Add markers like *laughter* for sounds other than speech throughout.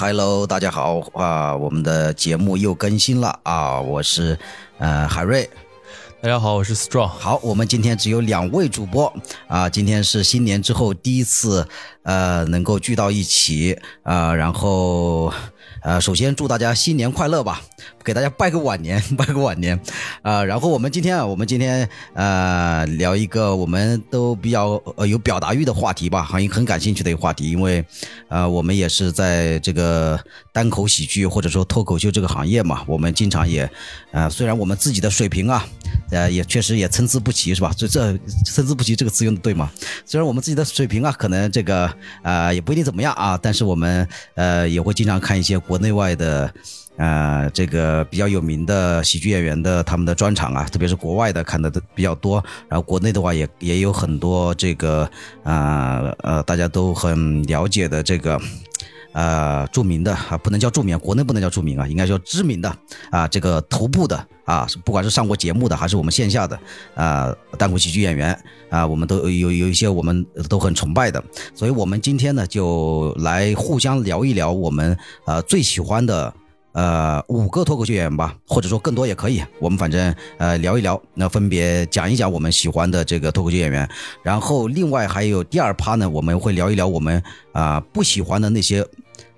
呃，Hello，大家好啊，我们的节目又更新了啊，我是呃海瑞。大家好，我是 Strong。好，我们今天只有两位主播啊，今天是新年之后第一次呃能够聚到一起啊，然后呃首先祝大家新年快乐吧，给大家拜个晚年，*laughs* 拜个晚年啊。然后我们今天啊，我们今天呃聊一个我们都比较呃有表达欲的话题吧，很很感兴趣的一个话题，因为呃我们也是在这个单口喜剧或者说脱口秀这个行业嘛，我们经常也呃虽然我们自己的水平啊。呃，也确实也参差不齐，是吧？这这参差不齐这个词用的对吗？虽然我们自己的水平啊，可能这个呃也不一定怎么样啊，但是我们呃也会经常看一些国内外的呃这个比较有名的喜剧演员的他们的专场啊，特别是国外的看的都比较多，然后国内的话也也有很多这个呃呃大家都很了解的这个。呃，著名的啊，不能叫著名，国内不能叫著名啊，应该叫知名的啊，这个头部的啊，不管是上过节目的，还是我们线下的啊，单口喜剧演员啊，我们都有有一些我们都很崇拜的，所以我们今天呢，就来互相聊一聊我们呃最喜欢的。呃，五个脱口秀演员吧，或者说更多也可以。我们反正呃聊一聊，那分别讲一讲我们喜欢的这个脱口秀演员。然后另外还有第二趴呢，我们会聊一聊我们啊不喜欢的那些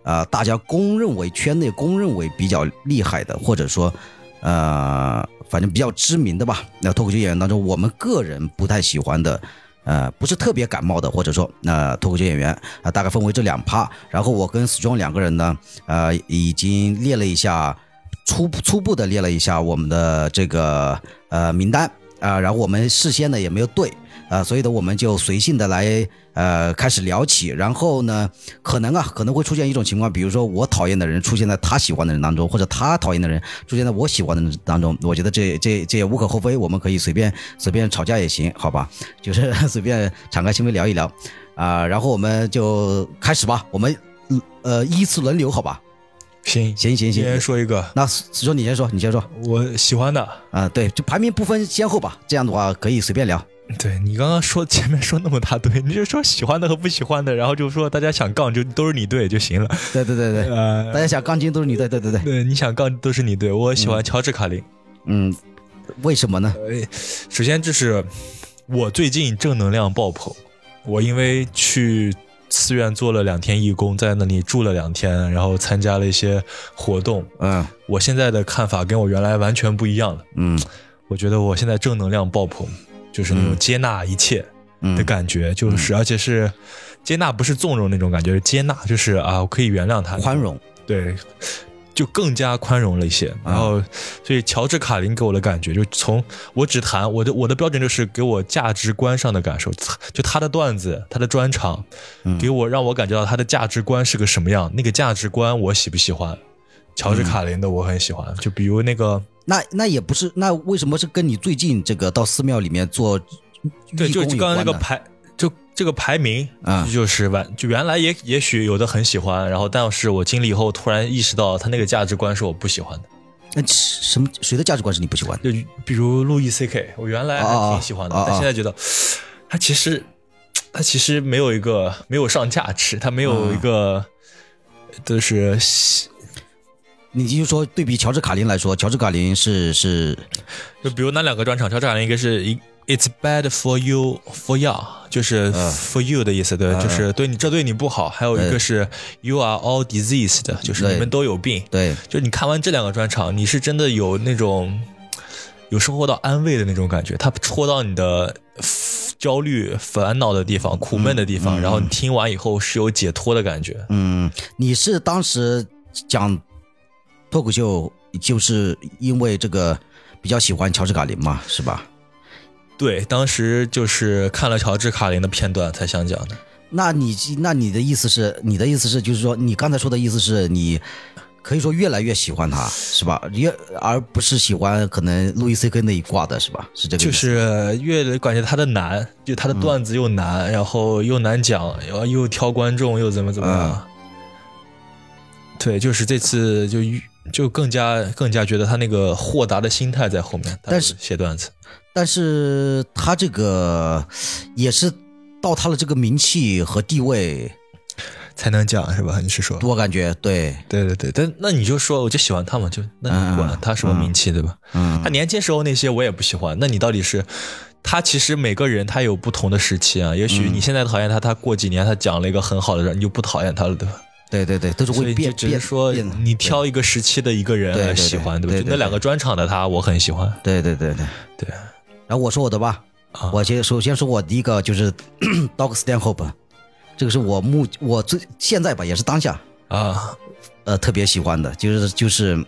啊大家公认为圈内公认为比较厉害的，或者说呃反正比较知名的吧。那脱口秀演员当中，我们个人不太喜欢的。呃，不是特别感冒的，或者说，那脱口秀演员啊，大概分为这两趴。然后我跟 Strong 两个人呢，呃，已经列了一下，初初步的列了一下我们的这个呃名单啊，然后我们事先呢也没有对。啊，所以呢，我们就随性的来，呃，开始聊起。然后呢，可能啊，可能会出现一种情况，比如说我讨厌的人出现在他喜欢的人当中，或者他讨厌的人出现在我喜欢的人当中。我觉得这这这也无可厚非，我们可以随便随便吵架也行，好吧？就是 *laughs* 随便敞开心扉聊一聊啊。然后我们就开始吧，我们呃依次轮流，好吧？行行行行，先说一个。那说你先说，你先说。我喜欢的啊，对，就排名不分先后吧，这样的话可以随便聊。*laughs* 对你刚刚说前面说那么大堆，你就说喜欢的和不喜欢的，然后就说大家想杠就都是你对就行了。对对对对，呃，大家想杠精都是你对，对对对。对，你想杠都是你对。我喜欢乔治卡林。嗯，为什么呢？首先就是我最近正能量爆棚。我因为去寺院做了两天义工，在那里住了两天，然后参加了一些活动。嗯，我现在的看法跟我原来完全不一样了。嗯，我觉得我现在正能量爆棚。就是那种接纳一切的感觉，就是而且是接纳，不是纵容那种感觉，是接纳，就是啊，我可以原谅他，宽容，对，就更加宽容了一些。然后，所以乔治卡林给我的感觉，就从我只谈我的我的标准就是给我价值观上的感受，就他的段子，他的专场，给我让我感觉到他的价值观是个什么样，那个价值观我喜不喜欢？乔治卡林的我很喜欢，就比如那个。那那也不是，那为什么是跟你最近这个到寺庙里面做对，就刚刚那个排，就这个排名啊，就是完，就原来也也许有的很喜欢，然后但是我经历以后突然意识到他那个价值观是我不喜欢的。那什么谁的价值观是你不喜欢的？就比如路易 C K，我原来还挺喜欢的，但现在觉得他其实他其实没有一个没有上价值，他没有一个就是。你就说对比乔治卡林来说，乔治卡林是是，就比如那两个专场，乔治卡林一个是一 It's bad for you for you，就是 for you 的意思，对，就是对你这对你不好。还有一个是 You are all diseased，就是你们都有病。对，就你看完这两个专场，你是真的有那种有收获到安慰的那种感觉，他戳到你的焦虑、烦恼的地方、苦闷的地方，然后你听完以后是有解脱的感觉。嗯，你是当时讲。脱口秀就是因为这个比较喜欢乔治卡林嘛，是吧？对，当时就是看了乔治卡林的片段才想讲的。那你那你的意思是，你的意思是，就是说你刚才说的意思是你可以说越来越喜欢他，是吧？越而不是喜欢可能路易 C K 那一挂的，是吧？是这个。就是越感觉他的难，就他的段子又难，然后又难讲，然后又挑观众，又怎么怎么样。对，就是这次就。就更加更加觉得他那个豁达的心态在后面，但是写段子，但是他这个也是到他的这个名气和地位才能讲是吧？你是说？我感觉对，对对对，但那你就说，我就喜欢他嘛，就那你管他什么名气对吧？嗯他年轻时候那些我也不喜欢，那你到底是？他其实每个人他有不同的时期啊，也许你现在讨厌他，他过几年他讲了一个很好的人，你就不讨厌他了，对吧？对对对，都是会变只是说你挑一个时期的一个人喜欢，对不对那两个专场的他，我很喜欢。对对对对。对，然后我说我的吧，啊我先首先说我第一个就是 *clears throat* Dog Stanhope，这个是我目我最现在吧也是当下啊，呃特别喜欢的，就是就是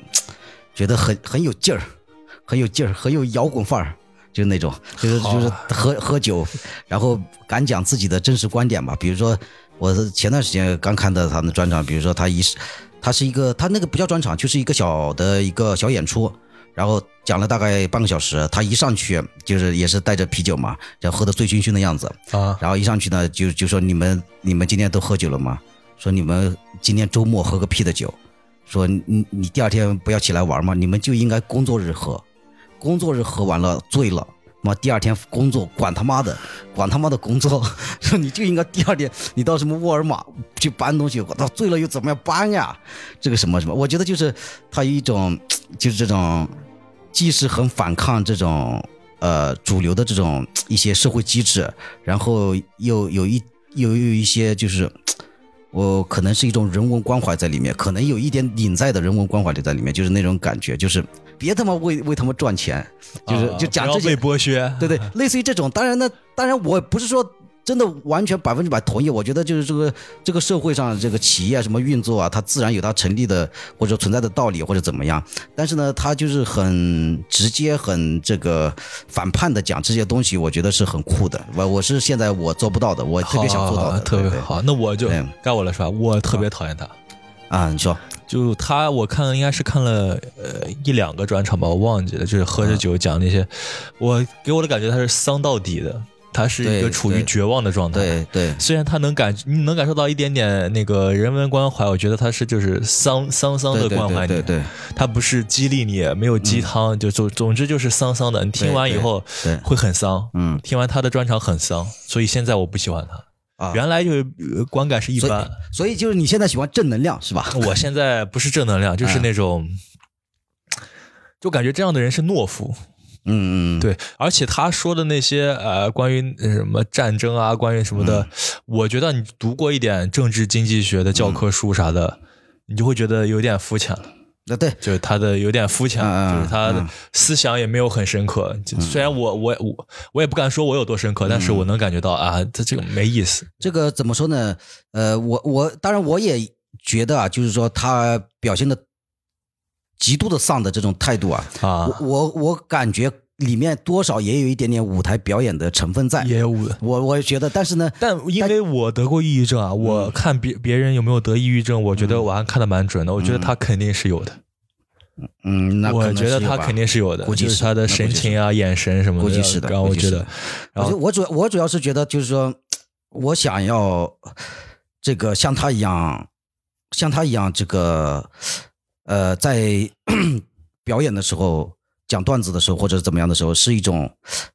觉得很很有劲儿，很有劲儿，很有摇滚范儿，就是那种就是就是喝喝酒，然后敢讲自己的真实观点吧。比如说我是前段时间刚看到他的专场，比如说他一他是一个他那个不叫专场，就是一个小的一个小演出。然后讲了大概半个小时，他一上去就是也是带着啤酒嘛，然后喝的醉醺醺的样子，啊，然后一上去呢，就就说你们你们今天都喝酒了吗？说你们今天周末喝个屁的酒，说你你第二天不要起来玩吗？你们就应该工作日喝，工作日喝完了醉了，妈第二天工作管他妈的，管他妈的工作，*laughs* 说你就应该第二天你到什么沃尔玛去搬东西，我操醉了又怎么样搬呀？这个什么什么，我觉得就是他有一种就是这种，既是很反抗这种呃主流的这种一些社会机制，然后又有一又有一些就是。我可能是一种人文关怀在里面，可能有一点隐在的人文关怀就在里面，就是那种感觉，就是别他妈为为他们赚钱，就是、啊就讲这些不要被剥削，对对，*laughs* 类似于这种。当然呢，当然我不是说真的完全百分之百同意。我觉得就是这个这个社会上这个企业啊什么运作啊，它自然有它成立的或者存在的道理或者怎么样。但是呢，他就是很直接、很这个反叛的讲这些东西，我觉得是很酷的。我我是现在我做不到的，我特别想做到的，好特别好。那我就对该我了是吧？我特别讨厌他。啊。你说就他，我看应该是看了呃一两个专场吧，我忘记了，就是喝着酒讲那些，我给我的感觉他是丧到底的，他是一个处于绝望的状态。对对虽然他能感，你能感受到一点点那个人文关怀，我觉得他是就是丧丧丧的关怀你，对对对他不是激励你，没有鸡汤，就总总之就是丧丧的。你听完以后会很丧，嗯听完他的专场很丧，所以现在我不喜欢他。啊，原来就是呃观感是一所以般，所以就是你现在喜欢正能量是吧？*laughs* 我现在不是正能量，就是那种，就感觉这样的人是懦夫。嗯嗯，对，而且他说的那些呃，关于呃什么战争啊，关于什么的，嗯我觉得你读过一点政治经济学的教科书啥的，你就会觉得有点肤浅了。那对就是他的有点肤浅，就是他的嗯思想也没有很深刻。就虽然我我我我也不敢说我有多深刻，但是我能感觉到啊，他这个没意思。这个怎么说呢？呃，我我当然我也觉得啊，就是说他表现的极度的丧的这种态度啊，啊我我我感觉里面多少也有一点点舞台表演的成分在。也有，我我觉得，但是呢，但因为我得过抑郁症啊，嗯。我看别别人有没有得抑郁症，我觉得我还看的蛮准的。我觉得他肯定是有的，嗯，那我觉得他肯定是有的，估计就是他的神情啊、眼神什么的，估计是的然后我觉得我就我主要我主要是觉得，就是说，我想要这个像他一样，像他一样，这个呃，在 *clears throat* 表演的时候、讲段子的时候，或者怎么样的时候，是一种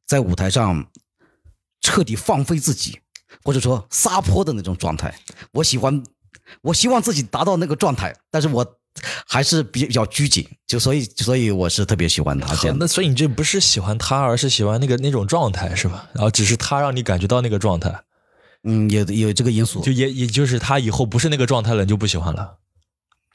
在舞台上彻底放飞自己，或者说撒泼的那种状态。我喜欢，我希望自己达到那个状态，但是我还是比较拘谨，就所以所以我是特别喜欢他这，样。那所以你这不是喜欢他，而是喜欢那个那种状态，是吧？然后只是他让你感觉到那个状态，嗯，有有这个因素，就也也就是他以后不是那个状态了，你就不喜欢了。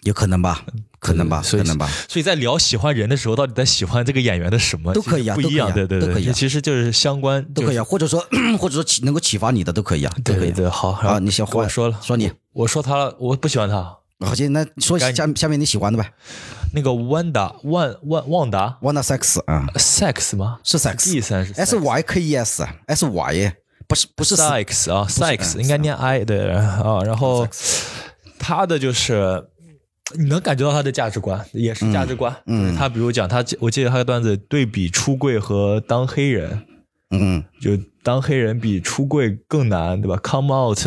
有可能吧，可能吧，可能吧。所以在聊喜欢人的时候，到底在喜欢这个演员的什么？都可以啊不一样，对对对，都可以啊这其实就是相关，啊。都可以啊，或者说 *clears throat* 或者说启能够启发你的都可以啊，都可以对对对，好啊。你先我说了，说你，我说他了，我不喜欢他。好，行，那说该下下面你喜欢的呗那个万达万万旺达，Wanna Sex 啊，sex 吗？是 Sex，S 三是 Y K E S，S Y，不是不是 sex 啊，sex 嗯应该念 i 对啊，然后他的就是。你能感觉到他的价值观，也是价值观。嗯他比如讲他，我记得他的段子对比出柜和当黑人，嗯就当黑人比出柜更难，对吧？Come out，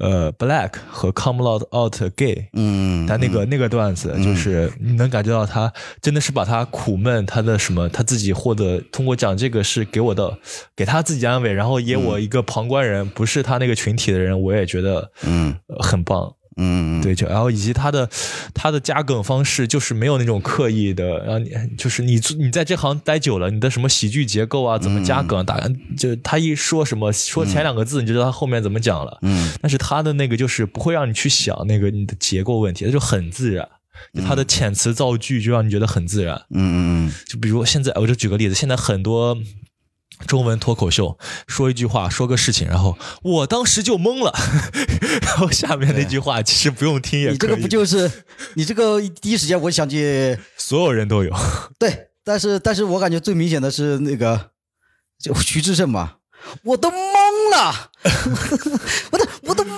呃，black 和 come out out gay，嗯，他那个那个段子，就是你能感觉到他真的是把他苦闷，他的什么，他自己获得通过讲这个是给我的，给他自己安慰，然后也我一个旁观人，不是他那个群体的人，我也觉得嗯呃很棒。嗯，对，就然后以及他的他的加梗方式就是没有那种刻意的，然后你就是你你在这行待久了，你的什么喜剧结构啊，怎么加梗，打就他一说什么说前两个字，你就知道他后面怎么讲了。嗯，但是他的那个就是不会让你去想那个你的结构问题，他就很自然。就他的遣词造句就让你觉得很自然。嗯嗯嗯，就比如现在，我就举个例子，现在很多中文脱口秀说一句话，说个事情，然后我当时就懵了，*laughs* 然后下面那句话其实不用听也可以。你这个不就是你这个第一时间我想起所有人都有？对，但是但是我感觉最明显的是那个就徐志胜吧，我都懵了，*laughs* 我都我都懵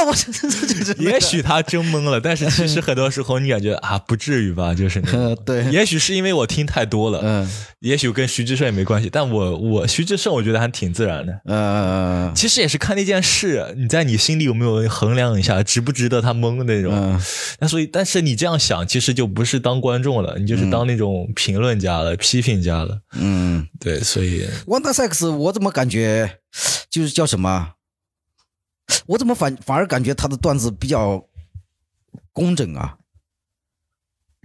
了，我这这这这，也许他真懵了，但是其实很多时候你感觉啊，不至于吧？就是那呃 *laughs* 种，对，也许是因为我听太多了，嗯也许跟徐志胜也没关系，但我我徐志胜我觉得还挺自然的。嗯嗯嗯其实也是看那件事，你在你心里有没有衡量一下，值不值得他懵的那种。嗯那所以，但是你这样想，其实就不是当观众了，你就是当那种评论家了、批评家了。嗯对，所以，Wonder Sex，我怎么感觉就是叫什么？我怎么反反而感觉他的段子比较工整啊？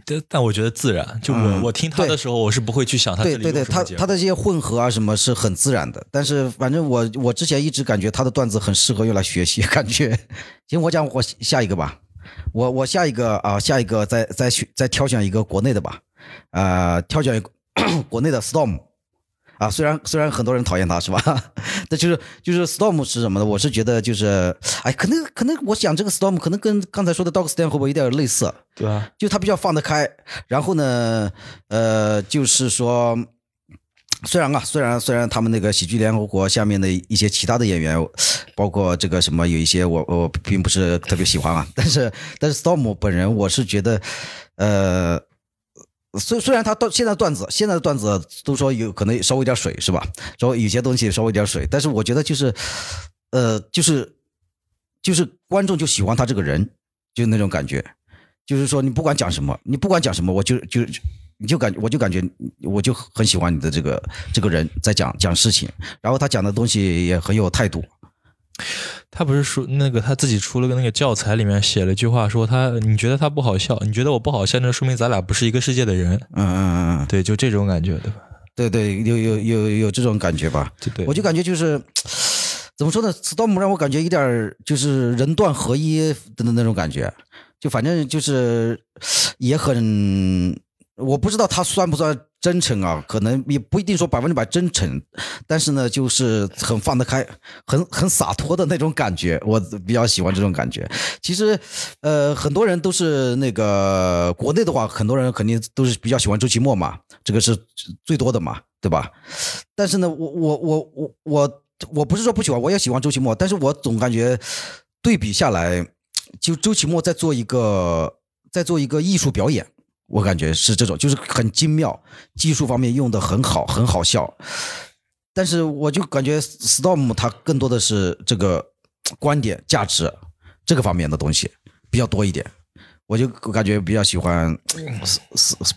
但但我觉得自然。就我、嗯我听他的时候，我是不会去想他对对对，他他的这些混合啊什么是很自然的，但是反正我我之前一直感觉他的段子很适合用来学习，*laughs* 感觉。行，我讲我下一个吧，我我下一个啊，下一个再再选再挑选一个国内的吧，呃，挑选一个 *coughs* 国内的 Storm。啊，虽然虽然很多人讨厌他是吧，*laughs* 但就是就是 Storm 是什么呢？我是觉得就是，哎，可能可能我想这个 Storm 可能跟刚才说的 Dog Stand 会不会有点类似？对啊，就他比较放得开，然后呢，呃，就是说，虽然啊，虽然虽然他们那个喜剧联合国下面的一些其他的演员，包括这个什么有一些我我并不是特别喜欢啊，但是但是 Storm 本人我是觉得，呃。虽虽然他段现在段子现在的段子都说有可能稍微有点水是吧？说有些东西稍微有点水，但是我觉得就是，呃，就是就是观众就喜欢他这个人，就是那种感觉。就是说你不管讲什么，你不管讲什么，我就就你就感我就感觉我就很喜欢你的这个这个人在讲讲事情，然后他讲的东西也很有态度。他不是说那个他自己出了个那个教材，里面写了一句话，说他你觉得他不好笑，你觉得我不好笑，那说明咱俩不是一个世界的人。嗯嗯嗯嗯，对，就这种感觉，对吧？对对，有有有有这种感觉吧？对对，我就感觉就是怎么说呢，Storm 让我感觉有点就是人段合一的那种感觉，就反正就是也很，我不知道他算不算真诚啊，可能也不一定说百分之百真诚，但是呢，就是很放得开，很很洒脱的那种感觉，我比较喜欢这种感觉。其实，呃，很多人都是那个国内的话，很多人肯定都是比较喜欢周奇墨嘛，这个是最多的嘛，对吧？但是呢，我我我我我我不是说不喜欢，我也喜欢周奇墨，但是我总感觉对比下来，就周奇墨在做一个在做一个艺术表演，我感觉是这种，就是很精妙，技术方面用的很好，很好笑。但是我就感觉 Storm 它更多的是这个观点价值这个方面的东西比较多一点，我就感觉比较喜欢，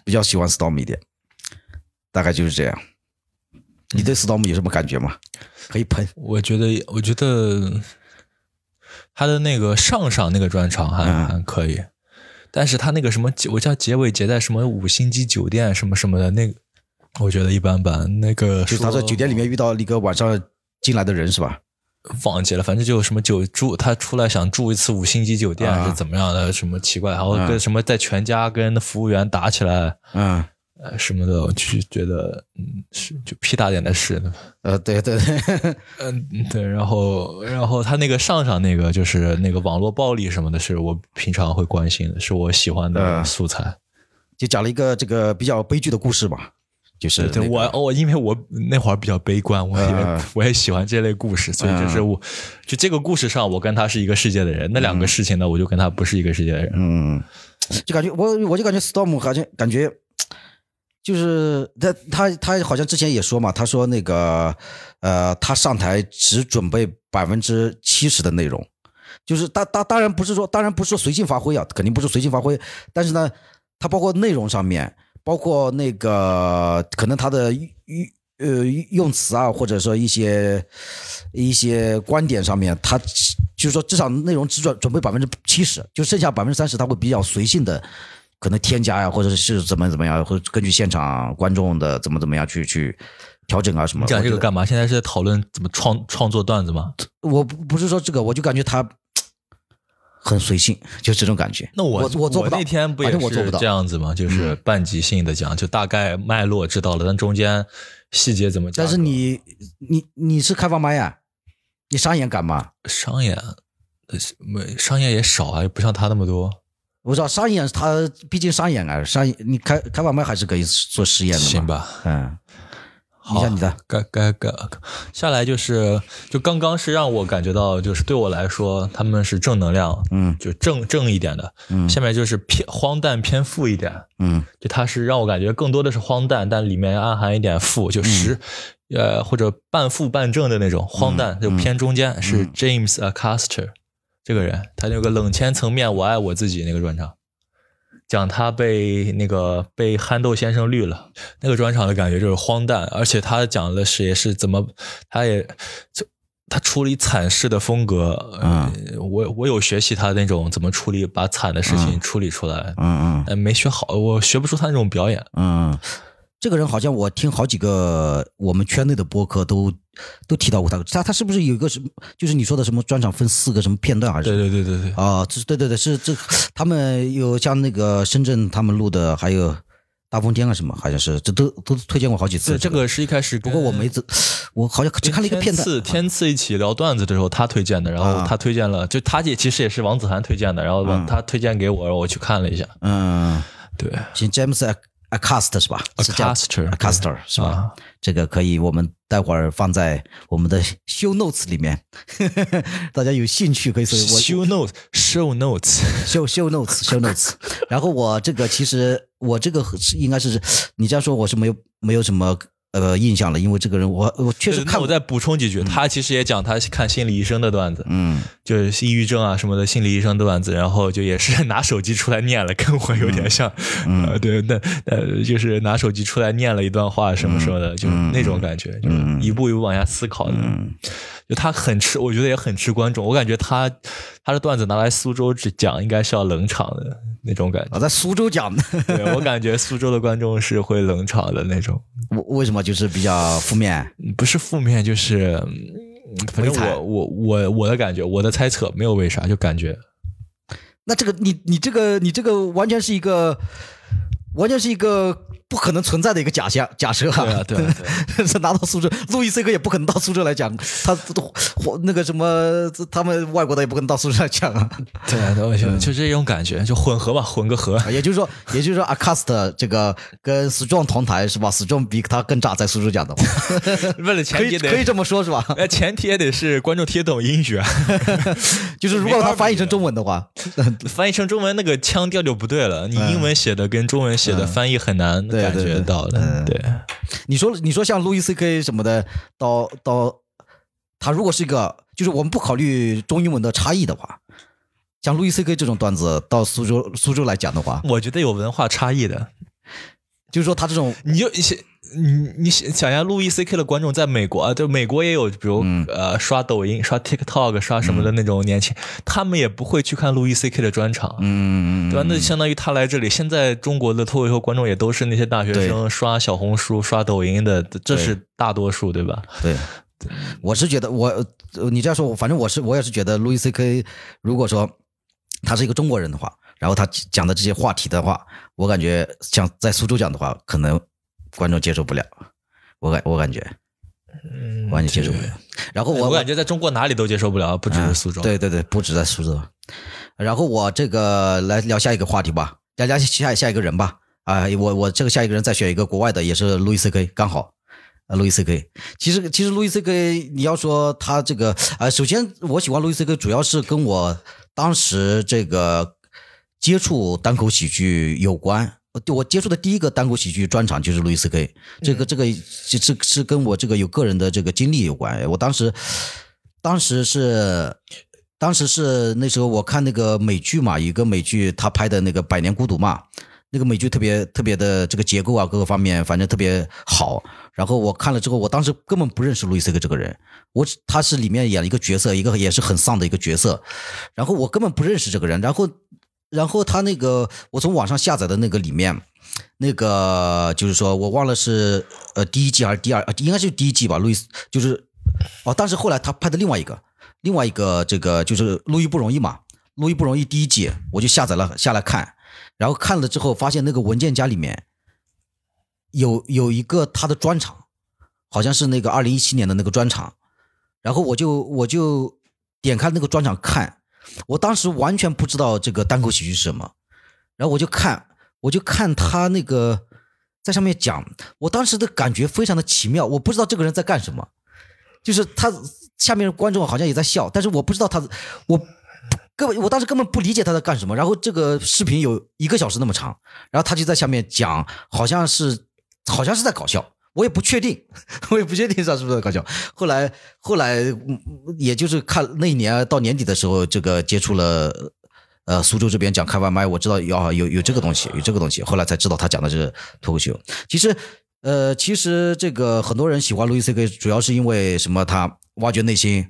比较喜欢 Storm 一点，大概就是这样。你对 Storm 有什么感觉吗？可以喷。我觉得，我觉得他的那个上上那个专场还、嗯还可以，但是他那个什么结，我叫结尾结在什么五星级酒店什么什么的那个，我觉得一般般。那个就是他在酒店里面遇到一个晚上进来的人是吧？忘记了，反正就什么酒住，他出来想住一次五星级酒店啊是怎么样的，什么奇怪，然后啊跟什么在全家跟那服务员打起来，嗯，呃什么的，我就觉得嗯是就屁大点的事，呃，对对。对，*laughs* 嗯，对，然后，然后他那个上上那个就是那个网络暴力什么的，是我平常会关心的，是我喜欢的嗯。素材。就讲了一个这个比较悲剧的故事吧，就是对对，那个我我因为我那会儿比较悲观，我也、嗯我也喜欢这类故事，所以就是我、就这个故事上，我跟他是一个世界的人，那两个事情呢，我就跟他不是一个世界的人。嗯，就感觉我我就感觉 Storm 好像感觉就是他他他好像之前也说嘛，他说那个呃，他上台只准备百分之七十的内容，就是当当当然不是说当然不是说随性发挥啊，肯定不是随性发挥，但是呢，他包括内容上面，包括那个可能他的用呃用词啊，或者说一些一些观点上面，他就是说至少内容只准准备百分之七十，就剩下百分之三十他会比较随性的，可能添加呀，或者是怎么怎么样，或者根据现场观众的怎么怎么样去去调整啊什么。你讲这个干嘛？现在是在讨论怎么创创作段子吗？我不不是说这个，我就感觉他很随性，就这种感觉。那我我我做不到，那天不也是这样子吗？就是半即兴的讲，就大概脉络知道了，但中间细节怎么讲？但是你你你是开放麦呀、你商演敢吗？商演，呃没商演也少啊，也不像他那么多。我知道商演，他毕竟商演啊，商演你开开外卖还是可以做实验的嘛。行吧，嗯，你好像你的，该该该下来就是，就刚刚是让我感觉到，就是对我来说，他们是正能量，嗯。就正正一点的。嗯。下面就是偏荒诞偏负一点，嗯。就它是让我感觉更多的是荒诞，但里面暗含一点负，就实，呃或者半负半正的那种荒诞，就偏中间。是 James Acaster 这个人，他那个冷千层面我爱我自己那个专场，讲他被那个被憨豆先生绿了，那个专场的感觉就是荒诞，而且他讲的是也是怎么，他也就。他处理惨事的风格，呃我我有学习他那种怎么处理，把惨的事情处理出来，嗯嗯呃，没学好，我学不出他那种表演。嗯，这个人好像我听好几个我们圈内的播客都都提到过他，他他是不是有一个什么，就是你说的什么专场分四个什么片段还是？对对对对对，啊，这是对对对，是这他们有像那个深圳他们录的，还有大风天啊什么，好像是这都都推荐过好几次。对这个是一开始，不过我没只，我好像只看了一个片段。天赐天赐一起聊段子的时候，他推荐的，然后啊他推荐了，就他也其实也是王子涵推荐的，然后他推荐给我，然后我去看了一下。嗯，对行，James Acast 是吧是这样 Acaster Acaster 是吧？啊这个可以，我们待会儿放在我们的 show notes 里面，大家有兴趣可以搜我 show notes show notes，show show notes show notes。然后我这个其实我这个是应该是你这样说我是没有没有什么呃印象了，因为这个人我我确实看我再补充几句，他其实也讲他看心理医生的段子，嗯就是抑郁症啊什么的心理医生段子，然后就也是 *laughs* 拿手机出来念了，跟我有点像，呃，对，那呃就是拿手机出来念了一段话什么什么的，就是那种感觉，就是一步一步往下思考的。就他很吃，我觉得也很吃观众。我感觉他他的段子拿来苏州讲，应该是要冷场的那种感觉。我在苏州讲的，对我感觉苏州的观众是会冷场的那种，我为什么就是比较负面？不是负面就是。嗯反正我我我我的感觉，我的猜测没有为啥，就感觉那这个你你这个你这个完全是一个完全是一个不可能存在的一个假象假设对啊对啊对啊 *laughs* 是拿到苏州，路易 C 哥也不可能到苏州来讲，他都那个什么，他们外国的也不可能到苏州来讲啊。对啊，对就就这种感觉，就混合吧，混个合。也就是说，也就是说，Acast 这个跟 Strong 同台是吧？Strong 比他更炸，在苏州讲的话，为了前提得，以可以这么说，是吧？*laughs* 呃，前提也得是观众听得懂英语啊，*laughs* 就是如果他翻译成中文的话，翻译成中文那个腔调就不对了。你英文写的跟中文写的翻译很难感对对对觉到了。对，你说你说像路易 C K 什么的，到到他如果是一个，就是我们不考虑中英文的差异的话，像路易 C K 这种段子到苏州苏州来讲的话，我觉得有文化差异的。就是说他这种你就想你你想想一下，路易 C K 的观众在美国啊，就美国也有，比如、呃刷抖音、刷 TikTok、刷什么的那种年轻，他们也不会去看路易 C K 的专场。嗯对吧？那相当于他来这里，现在中国的脱口秀观众也都是那些大学生刷小红书、刷抖音的，这是大多数，对吧？对，我是觉得我呃你这样说，反正我是我也是觉得路易 C K 如果说他是一个中国人的话，然后他讲的这些话题的话，我感觉像在苏州讲的话，可能观众接受不了。我感我感觉嗯，完全接受不了。然后我我感觉在中国哪里都接受不了，不只是苏州。对对对，不止在苏州。然后我这个来聊下一个话题吧，聊聊下下一个人吧。啊、我我这个下一个人再选一个国外的，也是路易 C K，刚好。啊，路易 C K，其实其实路易 C K，你要说他这个啊、首先我喜欢路易 C K，主要是跟我当时这个接触单口喜剧有关。对我接触的第一个单口喜剧专场就是路易斯 K，这个这个是是是跟我这个有个人的这个经历有关。我当时当时是当时是那时候我看那个美剧嘛，有一个美剧他拍的那个《百年孤独》嘛，那个美剧特别特别的这个结构啊，各个方面反正特别好。然后我看了之后，我当时根本不认识路易斯 C.K. 这个人，我他是里面演了一个角色，一个也是很丧的一个角色。然后我根本不认识这个人，然后然后他那个我从网上下载的那个里面，那个就是说我忘了是呃第一季还是第二，应该是第一季吧。路易斯就是哦，但是后来他拍的另外一个另外一个这个就是《路易不容易》嘛，《路易不容易》第一季我就下载了下来看，然后看了之后发现那个文件夹里面有有一个他的专场，好像是那个二零一七年的那个专场，然后我就我就点开那个专场看，我当时完全不知道这个单口喜剧是什么，然后我就看我就看他那个在上面讲，我当时的感觉非常的奇妙，我不知道这个人在干什么，就是他下面观众好像也在笑，但是我不知道他我。根本我当时根本不理解他在干什么，然后这个视频有一个小时那么长，然后他就在下面讲，好像是好像是在搞笑，我也不确定，*laughs* 我也不确定他是不是在搞笑。后来后来也就是看那一年到年底的时候，这个接触了呃苏州这边讲开外卖，我知道要有有这个东西，有这个东西，后来才知道他讲的是脱口秀。其实呃其实这个很多人喜欢路易 C K，主要是因为什么？他挖掘内心。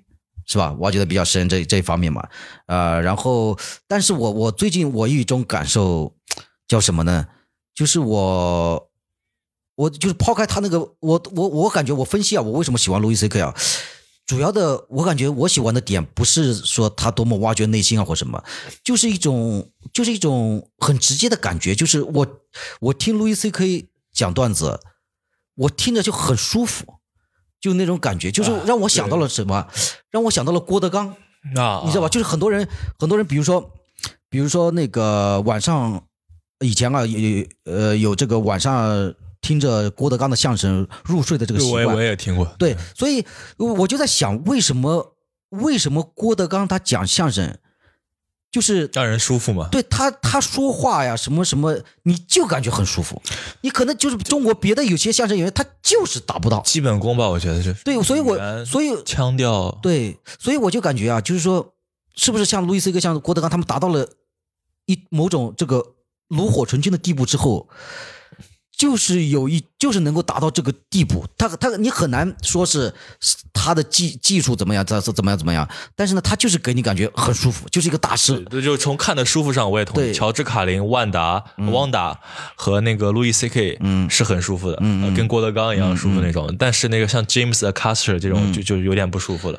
是吧？挖掘的比较深这这一方面嘛，呃，然后，但是我我最近我有一种感受，叫什么呢？就是我，我就是抛开他那个，我我我感觉我分析啊，我为什么喜欢路易 C K 啊？主要的我感觉我喜欢的点不是说他多么挖掘内心啊或什么，就是一种就是一种很直接的感觉，就是我我听路易 C K 讲段子，我听着就很舒服。就那种感觉，就是让我想到了什么，让我想到了郭德纲，啊，你知道吧？就是很多人，很多人，比如说，比如说那个晚上，以前啊，有呃有这个晚上听着郭德纲的相声入睡的这个习惯，我也我也听过。对，所以我就在想，为什么为什么郭德纲他讲相声？就是让人舒服嘛？对他，他说话呀，什么什么，你就感觉很舒服。你可能就是中国别的有些相声演员，他就是达不到基本功吧？我觉得是。对，所以我所以腔调对，所以我就感觉啊，就是说，是不是像路易斯像郭德纲他们达到了一某种这个炉火纯青的地步之后。就是有一，就是能够达到这个地步，他他你很难说是他的技技术怎么样，这是怎么样怎么样，但是呢，他就是给你感觉很舒服，就是一个大师。对，就从看的舒服上，我也同意。乔治卡林、万达、汪达和那个路易 C K，嗯，是很舒服的，嗯，跟郭德纲一样舒服那种。但是那个像 James Caster 这种，就就有点不舒服了，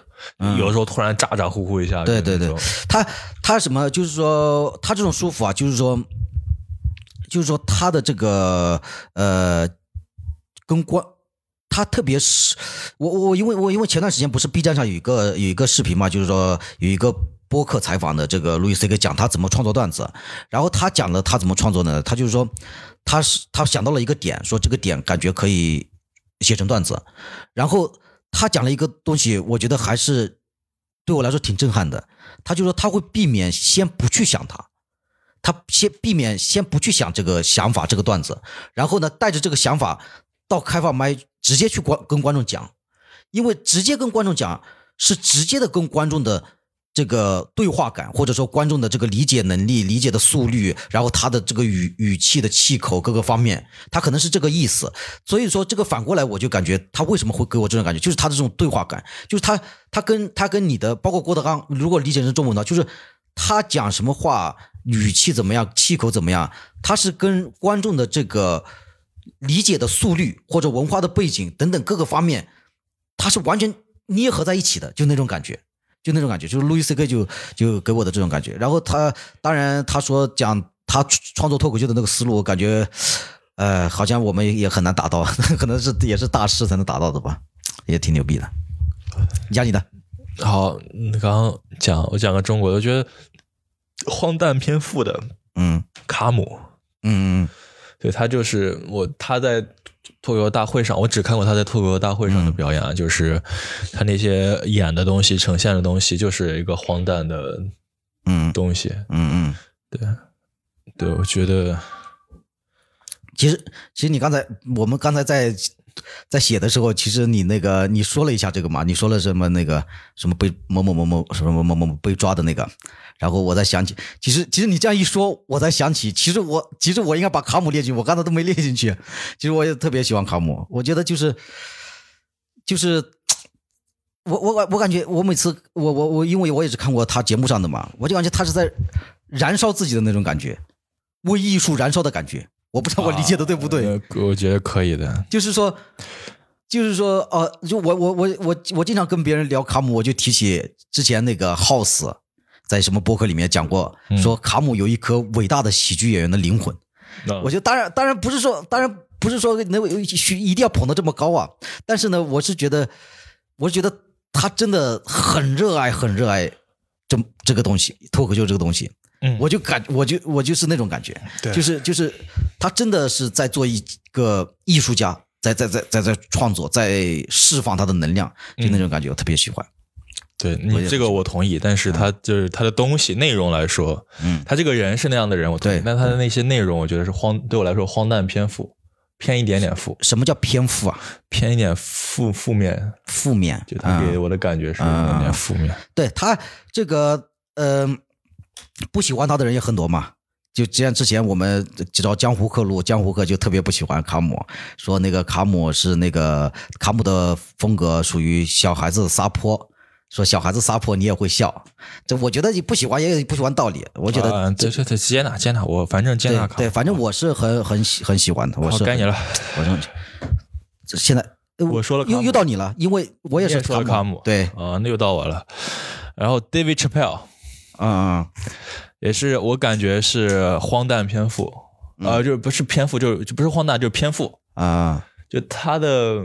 有的时候突然咋咋呼呼一下。对对对，他他什么，就是说他这种舒服啊，就是说。就是说他的这个呃，跟关他特别是我我因为我因为前段时间不是 B 站上有一个有一个视频嘛，就是说有一个播客采访的这个路易斯 C K 讲他怎么创作段子，然后他讲了他怎么创作呢？他就是说他是他想到了一个点，说这个点感觉可以写成段子，然后他讲了一个东西，我觉得还是对我来说挺震撼的。他就说他会避免先不去想他。他先避免先不去想这个想法这个段子，然后呢带着这个想法到开放麦直接去观跟观众讲，因为直接跟观众讲是直接的跟观众的这个对话感，或者说观众的这个理解能力、理解的速率，然后他的这个语语气的气口各个方面，他可能是这个意思。所以说这个反过来我就感觉他为什么会给我这种感觉，就是他的这种对话感，就是他他跟他跟你的包括郭德纲，如果理解成中文的，就是他讲什么话。语气怎么样？气口怎么样？他是跟观众的这个理解的速率或者文化的背景等等各个方面，他是完全捏合在一起的，就那种感觉，就那种感觉，就是路易斯 C.K. 就就给我的这种感觉。然后他当然他说讲他创作脱口秀的那个思路，我感觉呃好像我们也很难达到，可能是也是大师才能达到的吧，也挺牛逼的。讲你的，好，你刚刚讲我讲个中国的，我觉得。荒诞偏负的，嗯，卡姆，嗯嗯，对他就是我，他在脱口秀大会上，我只看过他在脱口秀大会上的表演，就是他那些演的东西、呈现的东西，就是一个荒诞的，嗯，东西，嗯嗯，对，对，我觉得，其实，其实你刚才，我们刚才在在写的时候，其实你那个你说了一下这个嘛，你说了什么那个什么被某某某某什么某某某被抓的那个，然后我在想起，其实其实你这样一说，我才想起，其实我其实我应该把卡姆列进去，我刚才都没列进去。其实我也特别喜欢卡姆，我觉得就是就是我我我我感觉我每次我我我因为我也是看过他节目上的嘛，我就感觉他是在燃烧自己的那种感觉，为艺术燃烧的感觉。我不知道我理解的对不对，呃我觉得可以的。就是说，就是说，呃，就我我我我我经常跟别人聊卡姆，我就提起之前那个 House 在什么博客里面讲过，说卡姆有一颗伟大的喜剧演员的灵魂。那我觉得当然当然不是说当然不是说能需一定要捧得这么高啊，但是呢，我是觉得我是觉得他真的很热爱很热爱这这个东西，脱口秀这个东西。嗯。我就感我就我就是那种感觉，对。就是就是他真的是在做一个艺术家，在在在在在创作，在释放他的能量，就那种感觉，我特别喜欢。对你这个我同意，但是他就是他的东西内容来说，嗯。他这个人是那样的人，我同意对。但他的那些内容，我觉得是荒，对我来说荒诞偏负，偏一点点负，什么叫偏负啊？偏一点负负面，负面，就他给嗯。我的感觉是有点点负面。对他这个呃不喜欢他的人也很多嘛。就这样，之前我们找江湖客录，江湖客就特别不喜欢卡姆，说那个卡姆是那个卡姆的风格属于小孩子撒泼，说小孩子撒泼你也会笑。这我觉得你不喜欢也有不喜欢道理，我觉得啊对对对，接纳接纳，我反正接纳卡对对，反正我是很很喜很喜欢的，我是该你了，我是很这现在呃我说了又又到你了，因为我也是你也说了卡姆对，啊，那又到我了。然后 David Chappelle 嗯嗯也是我感觉是荒诞篇幅，嗯。呃，就不是篇幅，就就不是荒诞，就是篇幅。啊。就他的，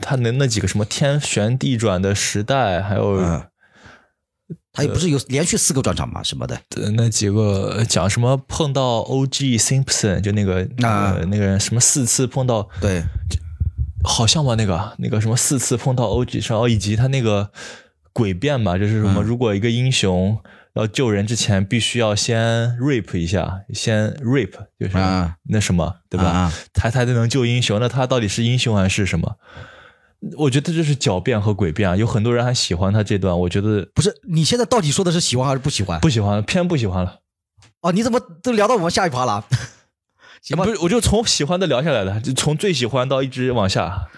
他的那几个什么天旋地转的时代，还有嗯，他也不是有连续四个转场嘛什么的，呃那几个讲什么碰到 O.G. Simpson，就那个那呃那个人什么四次碰到，对，好像吧那个那个什么四次碰到 O.G. 然后以及他那个诡辩嘛，就是什么嗯如果一个英雄。要救人之前，必须要先 rape 一下，先 rape 就是啊那什么，对吧？啊他才能救英雄。那他到底是英雄还是什么？我觉得这是狡辩和诡辩啊！有很多人还喜欢他这段，我觉得不是你现在到底说的是喜欢还是不喜欢？不喜欢，偏不喜欢了。哦，你怎么都聊到我们下一趴了？*laughs* 行吧不，是，我就从喜欢的聊下来的，就从最喜欢到一直往下。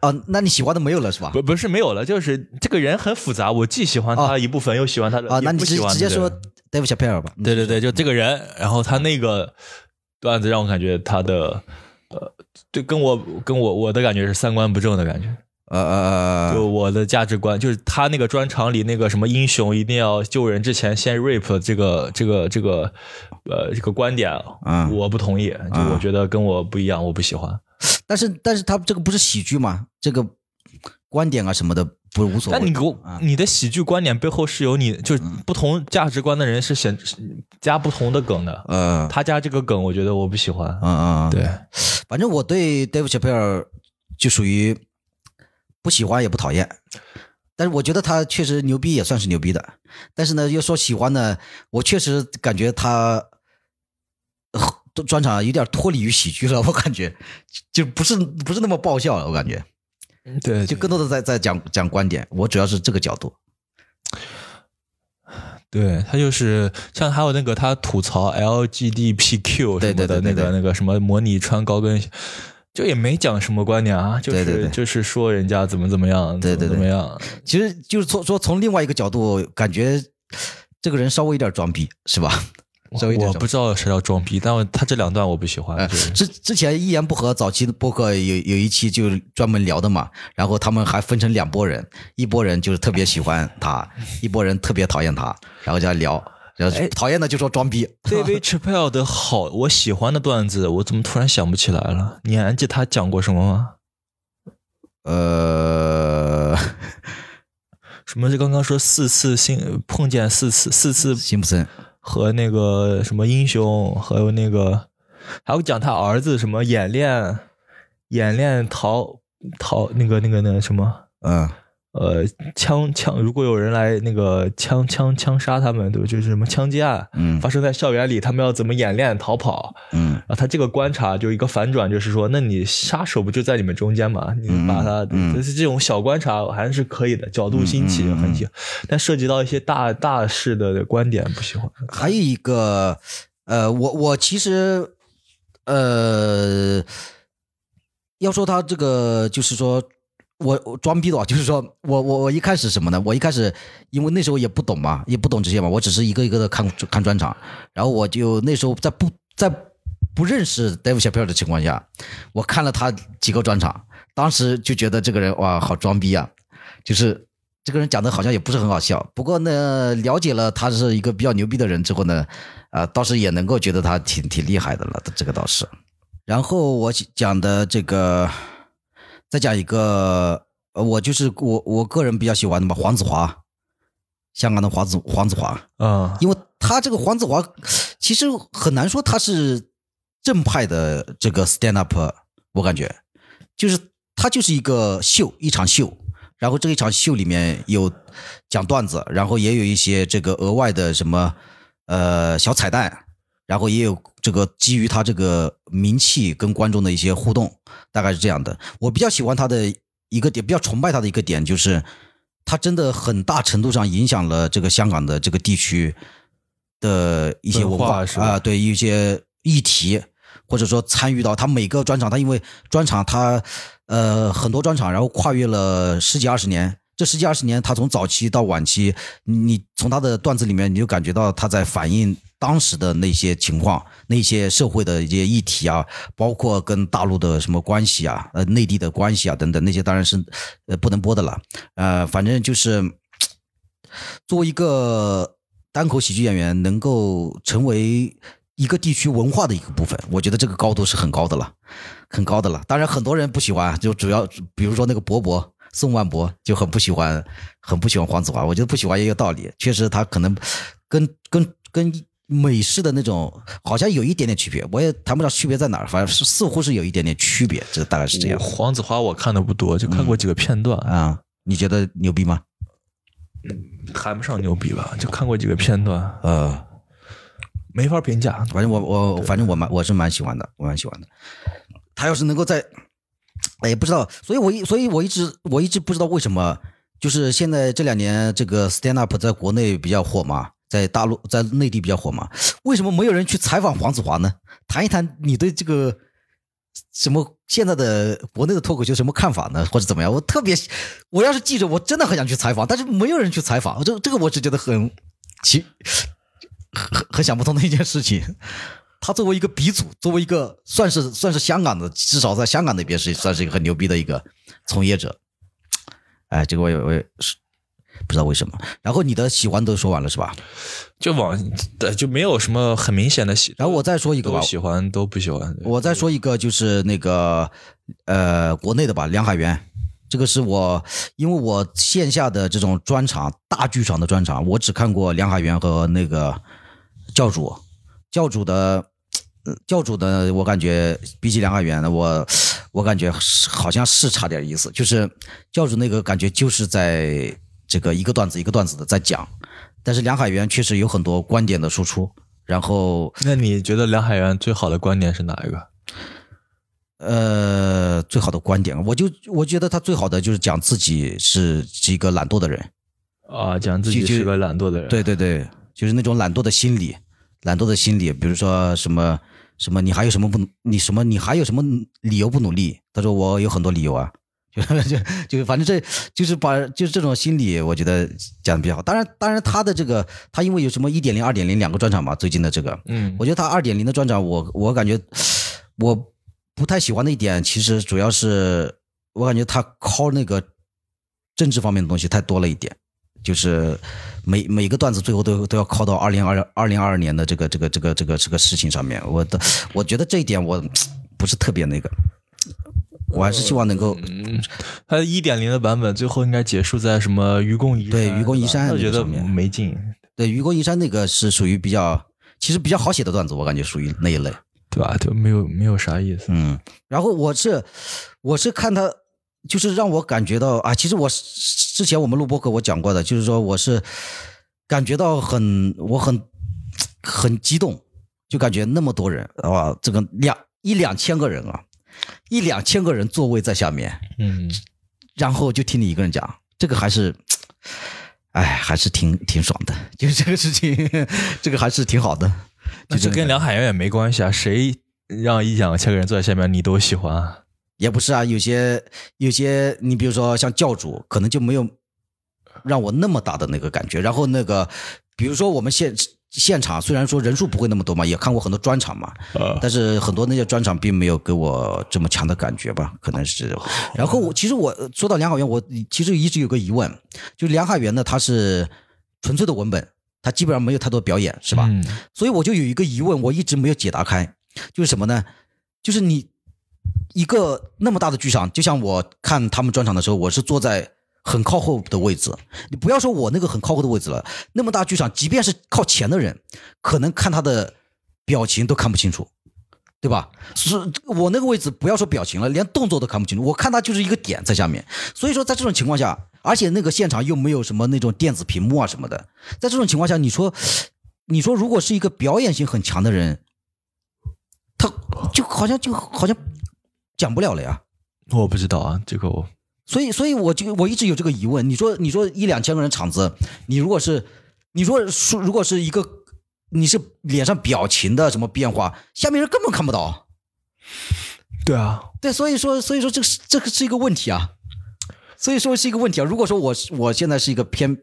啊，那你喜欢的没有了是吧？不，不是没有了，就是这个人很复杂，我既喜欢他一部分，又喜欢他的啊，也那你直直接说 David Chappelle 吧。对对对，就这个人，然后他那个段子让我感觉他的呃，对，跟我跟我我的感觉是三观不正的感觉。呃呃呃就我的价值观，就是他那个专场里那个什么英雄一定要救人之前先 rape 这个这个这个呃这个观点，嗯我不同意，就我觉得跟我不一样，我不喜欢。但是但是他这个不是喜剧嘛？这个观点啊什么的不无所谓。但你给我啊你的喜剧观点背后是有你就是不同价值观的人是选加不同的梗的，呃他加这个梗，我觉得我不喜欢。嗯嗯，对，反正我对 David Chappelle 就属于不喜欢也不讨厌，但是我觉得他确实牛逼，也算是牛逼的。但是呢，要说喜欢呢，我确实感觉他呃专场有点脱离于喜剧了，*laughs* 我感觉就不是不是那么爆笑了，我感觉对，就更多的在在讲讲观点。我主要是这个角度。*sighs* 对他就是像还有那个他吐槽 LGDPQ 什么对对的那个那个什么模拟穿高跟鞋，就也没讲什么观点啊，就是对对对就是说人家怎么怎么样，对对对怎么怎么样，其实就是说说从另外一个角度，感觉这个人稍微有点装逼，是吧？我不知道谁叫装逼，但我他这两段我不喜欢，之之前一言不合早期的播客有有一期就专门聊的嘛，然后他们还分成两拨人，一拨人就是特别喜欢他，*laughs* 一拨人特别讨厌他，然后就在聊，然后哎讨厌的就说装逼，David *laughs* Chappelle 的好，我喜欢的段子，我怎么突然想不起来了？你还记得他讲过什么吗？呃，*laughs* 什么？就刚刚说四次性碰见四次四次辛普森，和那个什么英雄，还有那个还有讲他儿子什么演练演练逃逃那个那个那个什么嗯。呃，枪枪，如果有人来那个枪枪枪杀他们，对吧？就是什么枪击案，嗯发生在校园里，他们要怎么演练逃跑？嗯啊，他这个观察就一个反转，就是说，那你杀手不就在你们中间嘛？你把他，嗯就是这种小观察还是可以的，角度新奇，很喜欢。但涉及到一些大大事的观点，不喜欢。还有一个，呃，我我其实，呃，要说他这个，就是说我我装逼的话，就是说我我我一开始什么呢？我一开始因为那时候也不懂嘛，也不懂这些嘛，我只是一个一个的看看专场，然后我就那时候在不在不认识 Dave c h a p p e l l 的情况下，我看了他几个专场，当时就觉得这个人哇，好装逼啊，就是。这个人讲的好像也不是很好笑，不过呢，了解了他是一个比较牛逼的人之后呢，啊，倒是也能够觉得他挺挺厉害的了，这个倒是。然后我讲的这个，再讲一个，呃我就是我我个人比较喜欢的嘛，黄子华，香港的黄子黄子华，啊，因为他这个黄子华，其实很难说他是正派的这个 stand up，我感觉就是他就是一个秀，一场秀。然后这一场秀里面有讲段子，然后也有一些这个额外的什么呃小彩蛋，然后也有这个基于他这个名气跟观众的一些互动，大概是这样的。我比较喜欢他的一个点，比较崇拜他的一个点就是，他真的很大程度上影响了这个香港的这个地区的一些文化啊、对一些议题。或者说参与到他每个专场，他因为专场他呃很多专场，然后跨越了十几二十年。这十几二十年，他从早期到晚期，你你从他的段子里面，你就感觉到他在反映当时的那些情况，那些社会的一些议题啊，包括跟大陆的什么关系啊，呃，内地的关系啊等等，那些当然是呃不能播的了。呃，反正就是作为一个单口喜剧演员，能够成为一个地区文化的一个部分，我觉得这个高度是很高的了，很高的了。当然，很多人不喜欢，就主要比如说那个博博宋万博就很不喜欢，很不喜欢黄子华。我觉得不喜欢也有道理，确实他可能跟跟跟美式的那种好像有一点点区别，我也谈不上区别在哪儿，反正是似乎是有一点点区别，这大概是这样黄子华我看的不多，就看过几个片段，啊。你觉得牛逼吗？谈不上牛逼吧，就看过几个片段，呃，没法评价。反正我我反正我蛮我是蛮喜欢的，我蛮喜欢的。他要是能够在，哎，不知道，所以我一所以我一直我一直不知道为什么，就是现在这两年这个 stand up 在国内比较火嘛，在大陆在内地比较火嘛，为什么没有人去采访黄子华呢？谈一谈你对这个什么现在的国内的脱口秀什么看法呢？或者怎么样？我特别，我要是记者，我真的很想去采访，但是没有人去采访，这这个我是觉得很奇，很很想不通的一件事情。他作为一个鼻祖，作为一个算是算是香港的，至少在香港那边是算是一个很牛逼的一个从业者。哎，这个我也我也是不知道为什么。然后你的喜欢都说完了是吧？就往对就没有什么很明显的喜，然后我再说一个吧都，喜欢都不喜欢。我再说一个，就是那个呃，国内的吧，梁海源，这个是我，因为我线下的这种专场，大剧场的专场，我只看过梁海源和那个教主，教主的。呃教主的，我感觉比起梁海源，我我感觉是好像是差点意思。就是教主那个感觉就是在这个一个段子一个段子的在讲，但是梁海源确实有很多观点的输出，然后那你觉得梁海源最好的观点是哪一个？呃，最好的观点，我就我觉得他最好的就是讲自己是是一个懒惰的人，啊，讲自己是个懒惰的人。对对对，就是那种懒惰的心理，懒惰的心理，比如说什么什么，你还有什么不你什么你还有什么理由不努力？他说我有很多理由啊，就 *laughs* 就就反正这就是把就是这种心理，我觉得讲的比较好。当然当然他的这个他因为有什么一点零、二点零两个专场嘛，最近的这个，嗯。我觉得他二点零的专场，我我感觉我不太喜欢的一点，其实主要是我感觉他靠那个政治方面的东西太多了一点，就是每每个段子最后都都要靠到二零二二零二二年的这个这个这个这个这个事情上面，我的我觉得这一点我不是特别那个，我还是希望能够嗯，他一点零的版本最后应该结束在什么愚公移山？对愚公移山我觉得没劲，对愚公移山那个是属于比较其实比较好写的段子，我感觉属于那一类。对吧？就没有没有啥意思。嗯，然后我是我是看他就是让我感觉到啊，其实我之前我们录播课我讲过的，就是说我是感觉到很我很很激动，就感觉那么多人啊，这个两一两千个人啊，一两千个人座位在下面，嗯，然后就听你一个人讲，这个还是，*tsk* 哎，还是挺挺爽的，*laughs* 就是这个事情，这个还是挺好的。那这跟梁海源也没关系啊，谁让一两千个人坐在下面你都喜欢啊？也不是啊，有些有些，你比如说像教主，可能就没有让我那么大的那个感觉。然后那个，比如说我们现现场虽然说人数不会那么多嘛，也看过很多专场嘛，但是很多那些专场并没有给我这么强的感觉吧，可能是。然后我其实我说到梁海源，我其实一直有个疑问，就梁海源呢，他是纯粹的文本，他基本上没有太多表演，是吧？所以我就有一个疑问，我一直没有解答开，就是什么呢？就是你。一个那么大的剧场，就像我看他们专场的时候，我是坐在很靠后的位置。你不要说我那个很靠后的位置了，那么大剧场，即便是靠前的人，可能看他的表情都看不清楚，对吧？是我那个位置，不要说表情了，连动作都看不清楚。我看他就是一个点在下面。所以说，在这种情况下，而且那个现场又没有什么那种电子屏幕啊什么的，在这种情况下，你说，你说如果是一个表演性很强的人，他就好像就好像。讲不了了呀，我不知道啊，这个我，所以所以我就我一直有这个疑问。你说你说一两千个人场子，你如果是你说说如果是一个你是脸上表情的什么变化，下面人根本看不到。对啊，对，所以说所以说这个是这个是一个问题啊，所以说是一个问题啊。如果说我我现在是一个偏，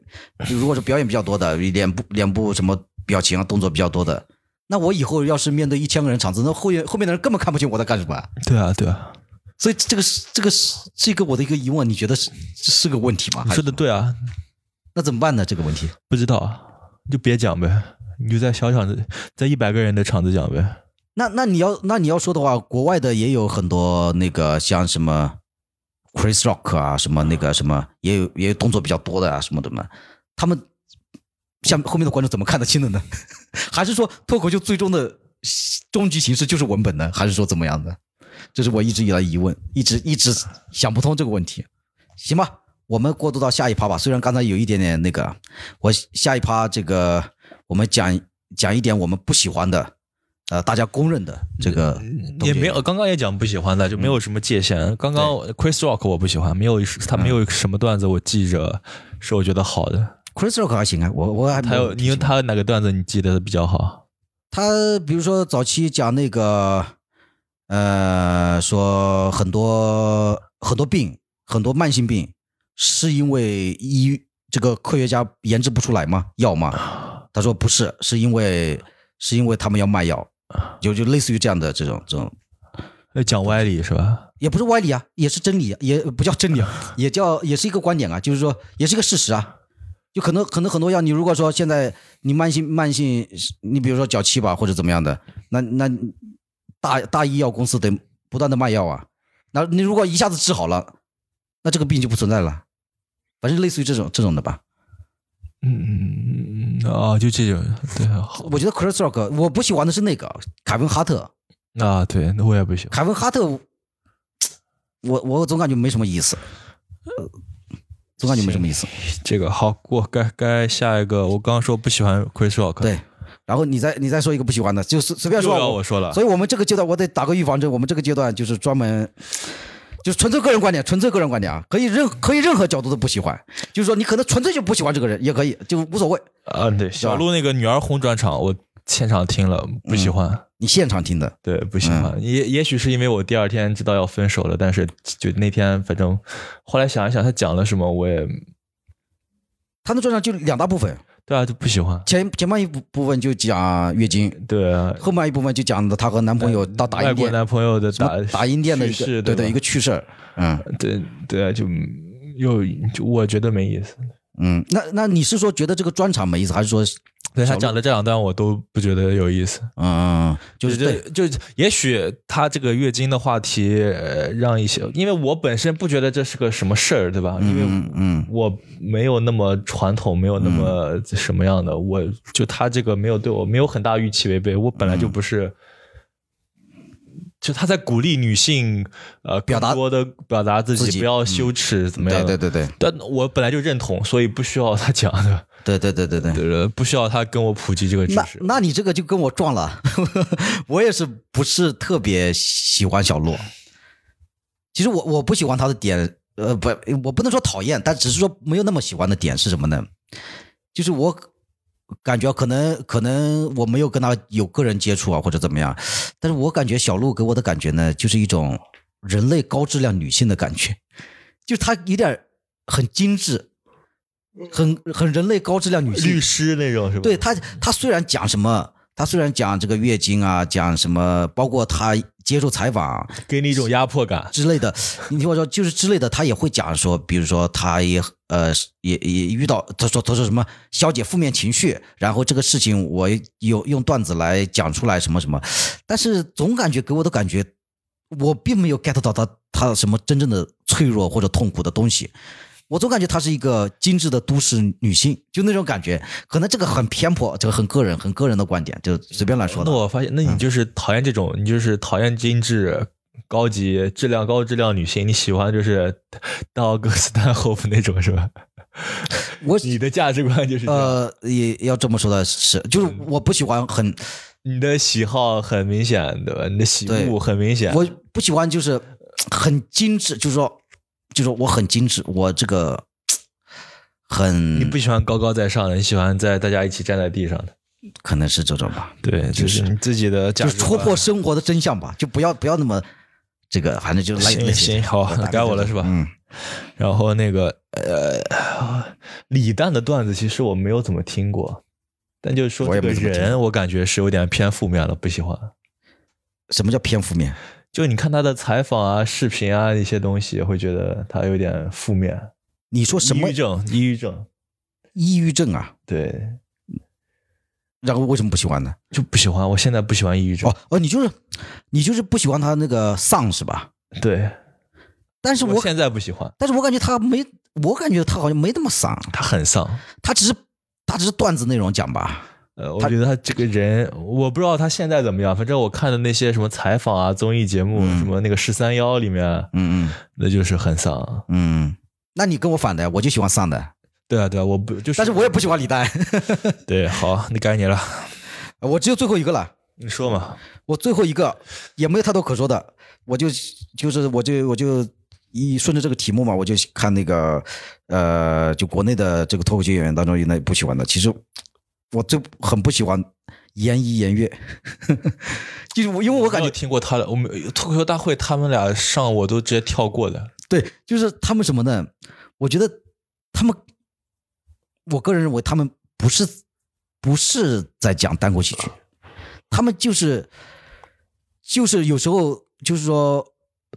如果是表演比较多的，脸部脸部什么表情啊动作比较多的。那我以后要是面对一千个人场子，那后面后面的人根本看不清我在干什么。对啊，对啊，所以这个是这个是这个我的一个疑问，你觉得是是个问题吗？你说的对啊，那怎么办呢？这个问题不知道啊，就别讲呗，你就在小场子，在一百个人的场子讲呗。那那你要那你要说的话，国外的也有很多那个像什么 Chris Rock 啊，什么那个什么，也有也有动作比较多的啊，什么的嘛，他们。像后面的观众怎么看得清的呢？*laughs* 还是说脱口秀最终的终极形式就是文本呢？还是说怎么样的？这是我一直以来疑问，一直一直想不通这个问题。行吧，我们过渡到下一趴吧。虽然刚才有一点点那个，我下一趴这个我们讲讲一点我们不喜欢的，呃，大家公认的这个也没有。刚刚也讲不喜欢的，就没有什么界限。刚刚 Chris Rock 我不喜欢，没有他没有什么段子我记着是我觉得好的。Chris Rock 还行啊，我我还他有，因为他哪个段子你记得比较好？他比如说早期讲那个，呃，说很多很多病，很多慢性病，是因为医这个科学家研制不出来吗？药吗？他说不是，是因为是因为他们要卖药，就就类似于这样的这种这种，讲歪理是吧？也不是歪理啊，也是真理，也不叫真理，*laughs* 也叫也是一个观点啊，就是说也是一个事实啊。就可能可能很多药，你如果说现在你慢性慢性，你比如说脚气吧或者怎么样的，那那大大医药公司得不断的卖药啊。那你如果一下子治好了，那这个病就不存在了。反正类似于这种这种的吧。嗯嗯嗯嗯啊，就这种对。我觉得 Chris Rock 我不喜欢的是那个凯文哈特。啊，对，那我也不喜欢。凯文哈特，我我总感觉没什么意思。总感觉没什么意思。这个好过，该该下一个。我刚刚说不喜欢 Chris Rock，对。然后你再你再说一个不喜欢的，就是随便说。我说了。所以我们这个阶段我得打个预防针。我们这个阶段就是专门，就是纯粹个人观点，纯粹个人观点啊，可以任可以任何角度都不喜欢。就是说你可能纯粹就不喜欢这个人也可以，就无所谓。啊，对，小鹿那个女儿红专场，我现场听了不喜欢。你现场听的？对，不喜欢。也也许是因为我第二天知道要分手了，但是就那天反正后来想一想，他讲了什么我也。他那专场就两大部分，对啊，就不喜欢。前前半一部部分就讲月经，对啊，后半一部分就讲的她和男朋友到打印店，男朋友的打打印店的一个对对一个趣事儿，嗯，对对啊，就又就我觉得没意思。嗯，那那你是说觉得这个专场没意思，还是说？对他讲的这两段我都不觉得有意思，嗯，就是这就也许他这个月经的话题让一些，因为我本身不觉得这是个什么事儿，对吧？因为嗯，我没有那么传统，没有那么什么样的，我就他这个没有对我没有很大预期违背，我本来就不是就他在鼓励女性呃表达更多的表达自己，自己不要羞耻，怎么样？对对对对。但我本来就认同，所以不需要他讲的，对对对对对。对不需要他跟我普及这个知那识。那你这个就跟我撞了，*laughs* 我也是不是特别喜欢小洛。其实我我不喜欢他的点，呃，不，我不能说讨厌，但只是说没有那么喜欢的点是什么呢？就是我感觉可能可能我没有跟他有个人接触啊，或者怎么样，但是我感觉小鹿给我的感觉呢，就是一种人类高质量女性的感觉，就是她有点很精致，很很人类高质量女性，律师那种是吧？对他，他虽然讲什么，他虽然讲这个月经啊，讲什么，包括他接受采访给你一种压迫感。之类的，你听我说，就是之类的，他也会讲说，比如说他也呃也也遇到，他说他说什么消解负面情绪，然后这个事情我有用段子来讲出来什么什么，但是总感觉给我的感觉，我并没有 get 到他他什么真正的脆弱或者痛苦的东西。我总感觉她是一个精致的都市女性，就那种感觉。可能这个很偏颇，这个很个人、很个人的观点，就随便乱说的。那我发现，那你就是讨厌这种，你就是讨厌精致、高级、质量高质量女性，你喜欢就是到格斯坦霍夫那种是吧？我 *laughs* 你的价值观就是，呃，也要这么说的是，就是我不喜欢很，你的喜好很明显，对吧？你的喜对恶很明显。我不喜欢就是很精致，就是说，就是说我很精致，我这个很你不喜欢高高在上的，你喜欢在大家一起站在地上的。可能是这种吧，对，就是你自己的价就是。戳破生活的真相吧，就不要不要那么这个，反正就来行行好该我了是吧嗯，然后那个呃，李诞的段子其实我没有怎么听过，但就是说这个人，我感觉是有点偏负面了，不喜欢。什么叫偏负面？就你看他的采访啊、视频啊一些东西，会觉得他有点负面。你说什么抑郁症？抑郁症？抑郁症啊？对，然后为什么不喜欢呢？就不喜欢。我现在不喜欢抑郁症。哦哦，你就是你就是不喜欢他那个丧是吧？对，但是我我现在不喜欢。但是我感觉他没，我感觉他好像没那么丧，他很丧。他只是他只是段子内容讲吧。呃，我觉得他这个人，我不知道他现在怎么样。反正我看的那些什么采访啊、综艺节目，什么那个十三幺里面，嗯嗯那就是很丧。嗯，那你跟我反的，我就喜欢丧的，对啊，对啊，我不就是，但是我也不喜欢李诞，*laughs* 对。好，那该你了，*laughs* 我只有最后一个了。你说嘛。我最后一个也没有太多可说的，我就就是我就我就一顺着这个题目嘛，我就看那个呃，就国内的这个脱口秀演员当中有那不喜欢的，其实我最很不喜欢言一言月，*laughs* 就是我因为我感觉听过他的，我们脱口秀大会他们俩上我都直接跳过的。对，就是他们什么呢？我觉得他们，我个人认为他们不是不是在讲单口喜剧，他们就是就是有时候就是说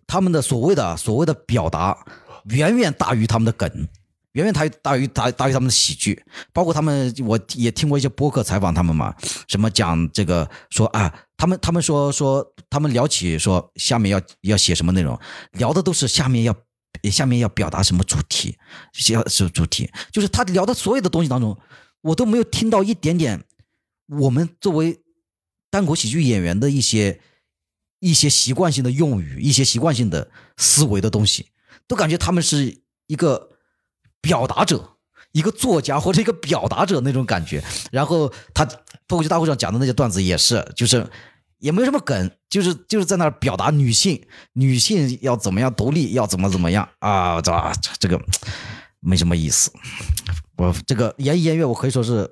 他们的所谓的所谓的表达远远大于他们的梗。远远大于大于大大于他们的喜剧，包括他们，我也听过一些播客采访他们嘛，什么讲这个说啊，他们他们说说他们聊起说下面要要写什么内容，聊的都是下面要下面要表达什么主题，要是主题，就是他聊的所有的东西当中，我都没有听到一点点我们作为单口喜剧演员的一些一些习惯性的用语，一些习惯性的思维的东西，都感觉他们是一个表达者。一个作家或者一个表达者那种感觉，然后他脱口秀大会上讲的那些段子也是，就是也没什么梗，就是就是在那儿表达女性，女性要怎么样独立，要怎么怎么样啊，这这个没什么意思。我这个言一言乐，我可以说是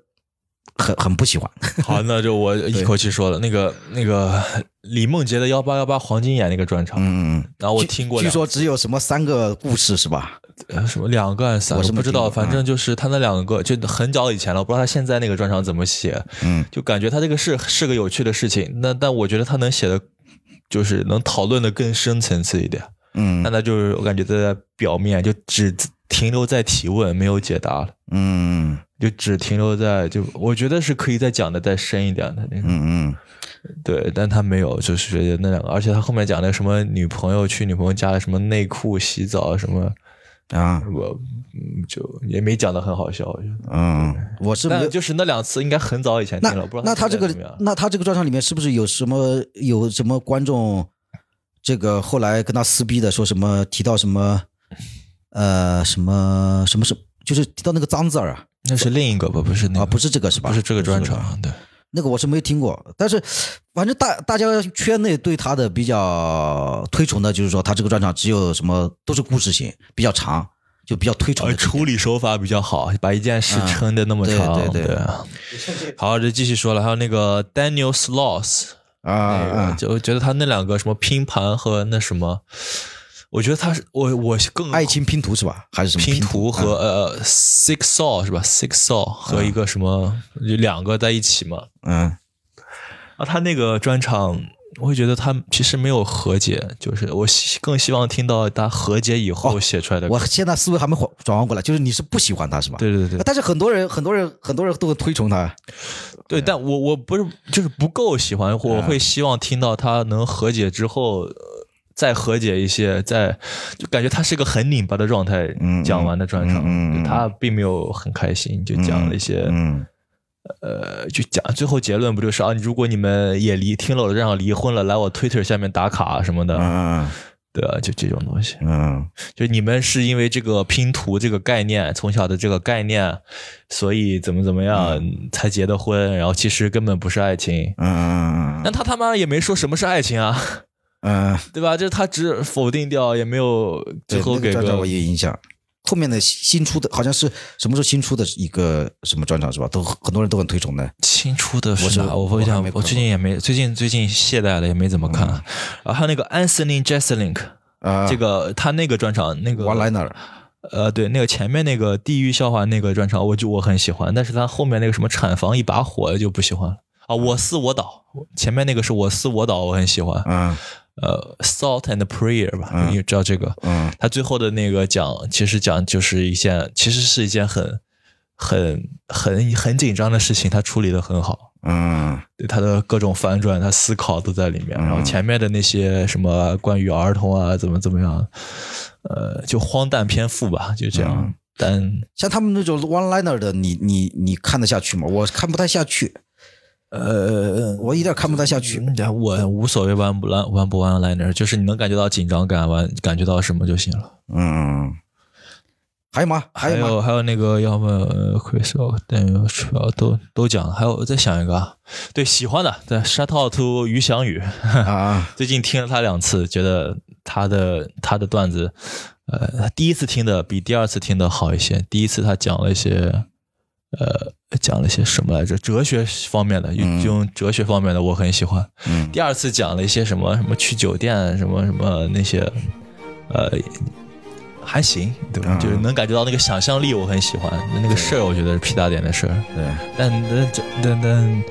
很很不喜欢。*laughs* 好，那就我一口气说了。那个那个李梦洁的幺八幺八黄金眼那个专场，嗯嗯，然后我听过两，据说只有什么三个故事是吧？呃什么两个还是三个，我是不知道，反正就是他那两个就很早以前了，我不知道他现在那个专场怎么写，嗯就感觉他这个是是个有趣的事情，那但我觉得他能写的，就是能讨论的更深层次一点。嗯那他就是我感觉在表面就只停留在提问，没有解答了，嗯就只停留在就我觉得是可以再讲的再深一点的那个。嗯嗯对，但他没有，就是觉得那两个，而且他后面讲的什么女朋友去女朋友家里什么内裤洗澡什么，啊我嗯就也没讲的很好笑，我觉得。嗯，我是没有就是那两次应该很早以前听那了，不知道那他这个那他这个专场里面是不是有什么有什么观众这个后来跟他撕逼的，说什么提到什么，呃，什么什么什，就是提到那个脏字儿啊，那是另一个吧？不是那个，啊，不是这个是吧？不是这个专场，对。那个我是没听过，但是反正大大家圈内对他的比较推崇的，就是说他这个专场只有什么都是故事型，比较长，就比较推崇的。处理手法比较好，把一件事撑的那么长。对对对。*laughs* 好，就继续说了，还有那个 Daniel Sloss 啊，就觉得他那两个什么拼盘和那什么。我觉得他是我我更爱情拼图是吧？还是什么拼图和呃 six saw 是吧？six saw 和一个什么两个在一起嘛？嗯，啊，他那个专场，我会觉得他其实没有和解，就是我希更希望听到他和解以后写出来的。我现在思维还没转转换过来，就是你是不喜欢他是吧？对对对。但是很多人很多人很多人都会推崇他。对，但我我不是就是不够喜欢，我会希望听到他能和解之后。再和解一些，再就感觉他是个很拧巴的状态。讲完的专场，他并没有很开心，就讲了一些，呃，就讲最后结论不就是啊？如果你们也离听了我的专场离婚了，来我 Twitter 下面打卡什么的，对啊，就这种东西。嗯，就你们是因为这个拼图这个概念，从小的这个概念，所以怎么怎么样才结的婚，然后其实根本不是爱情。嗯嗯嗯，那他他妈也没说什么是爱情啊。嗯，对吧？就是他只否定掉，也没有最后给个我一个影响。后面的新出的，好像是什么时候新出的一个什么专场是吧？都很多人都很推崇的。新出的是哪？我会讲，我最近也没，最近最近懈怠了，也没怎么看。然后还有那个 Anthony Jeselnik，啊，这个他那个专场那个 One Liner，呃，对，那个前面那个地狱笑话那个专场，我就我很喜欢，但是他后面那个什么产房一把火就不喜欢了啊。我思我倒，前面那个是我思我倒，我很喜欢。嗯。呃，Salt and Prayer 吧，你知道这个？嗯，他最后的那个讲，其实讲就是一件，其实是一件很、很、很、很紧张的事情，他处理的很好。嗯，对他的各种反转，他思考都在里面。然后前面的那些什么关于儿童啊，怎么怎么样，呃，就荒诞篇幅吧，就这样。但像他们那种 One Liner 的，你你你看得下去吗？我看不太下去。呃，我一点看不太下去。我无所谓玩不玩玩不玩 liner，就是你能感觉到紧张感，完感觉到什么就行了。嗯，还有吗？还有还有那个，要么 Chris 但都都讲了。还有我再想一个啊，对，喜欢的，对，Shout out to 于翔宇啊，*laughs* 最近听了他两次，觉得他的他的段子，呃，第一次听的比第二次听的好一些。第一次他讲了一些。呃，讲了些什么来着？哲学方面的，用用哲学方面的，我很喜欢。嗯，第二次讲了一些什么什么去酒店，什么什么那些，呃，还行，对吧？就是能感觉到那个想象力，我很喜欢。那个事儿，我觉得是屁大点的事儿。对，但但但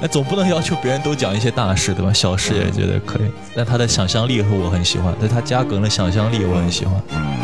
但总不能要求别人都讲一些大事，对吧？小事也觉得可以。但他的想象力是我很喜欢，但他加梗的想象力我很喜欢。嗯。